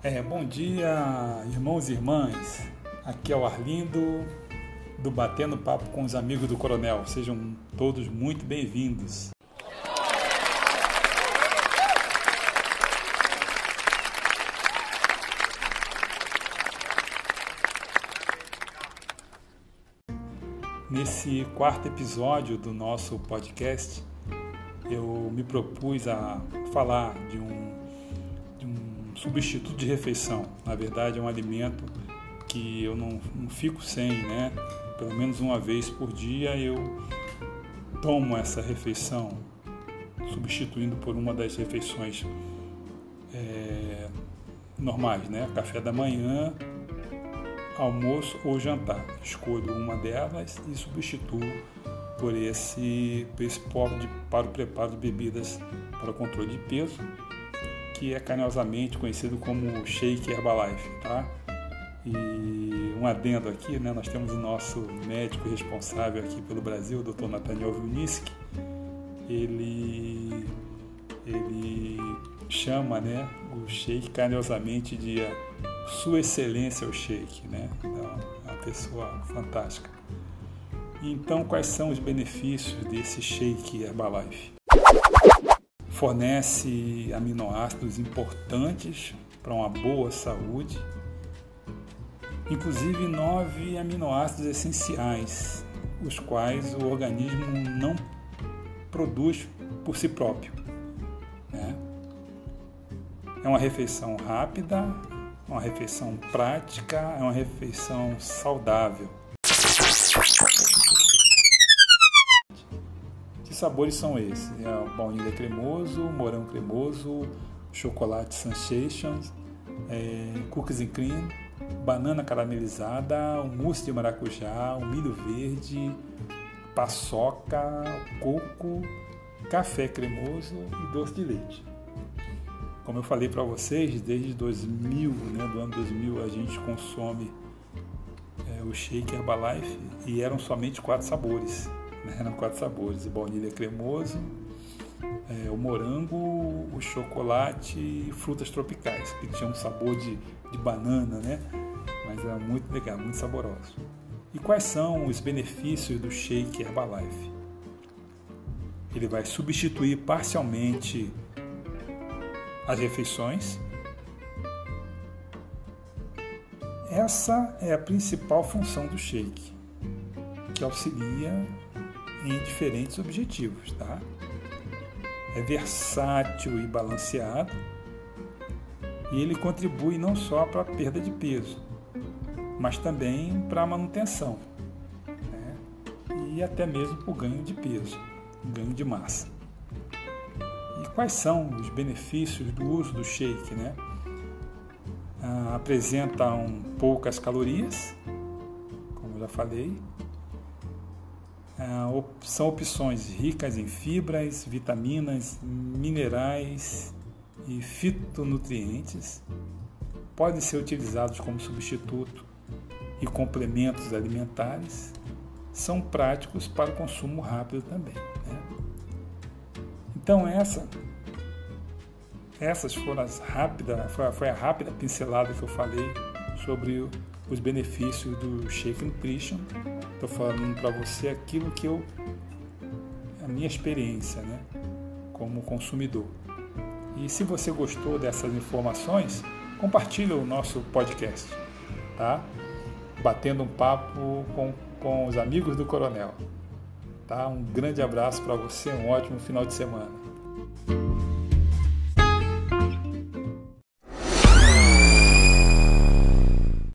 É, bom dia, irmãos e irmãs. Aqui é o Arlindo do Batendo Papo com os Amigos do Coronel. Sejam todos muito bem-vindos. Nesse quarto episódio do nosso podcast, eu me propus a falar de um, substituto de refeição. Na verdade, é um alimento que eu não, não fico sem, né? Pelo menos uma vez por dia eu tomo essa refeição, substituindo por uma das refeições é, normais, né? Café da manhã, almoço ou jantar. Escolho uma delas e substituo por esse, por esse de, para o preparo de bebidas para o controle de peso, que é carinhosamente conhecido como Shake Herbalife, tá? E um adendo aqui, né? Nós temos o nosso médico responsável aqui pelo Brasil, o Dr. Nathaniel Vilniski. Ele ele chama, né, o shake carinhosamente de sua Excelência o Sheik, né? Então, uma pessoa fantástica. Então, quais são os benefícios desse Shake Herbalife? Fornece aminoácidos importantes para uma boa saúde, inclusive nove aminoácidos essenciais, os quais o organismo não produz por si próprio. Né? É uma refeição rápida, uma refeição prática, é uma refeição saudável. Sabores são esses? É o baunilha cremoso, morango cremoso, chocolate sensations, é, cookies and cream, banana caramelizada, o mousse de maracujá, o milho verde, paçoca, coco, café cremoso e doce de leite. Como eu falei para vocês, desde 2000, né, do ano 2000, a gente consome é, o shake Herbalife e eram somente quatro sabores. Né, eram quatro sabores: o baunilha cremoso, é, o morango, o chocolate e frutas tropicais, que tinham um sabor de, de banana, né? Mas era muito legal, muito saboroso. E quais são os benefícios do shake Herbalife? Ele vai substituir parcialmente as refeições. Essa é a principal função do shake, que auxilia em diferentes objetivos, tá? É versátil e balanceado e ele contribui não só para a perda de peso, mas também para a manutenção né? e até mesmo para o ganho de peso, ganho de massa. Quais são os benefícios do uso do shake? Né? Ah, apresentam poucas calorias, como já falei. Ah, são opções ricas em fibras, vitaminas, minerais e fitonutrientes. Podem ser utilizados como substituto e complementos alimentares. São práticos para o consumo rápido também. Né? Então essa essas foram as rápidas, foi a rápida pincelada que eu falei sobre os benefícios do Shake Nutrition. Estou falando para você aquilo que eu, a minha experiência, né, como consumidor. E se você gostou dessas informações, compartilhe o nosso podcast, tá? Batendo um papo com, com os amigos do Coronel. Tá? Um grande abraço para você, um ótimo final de semana.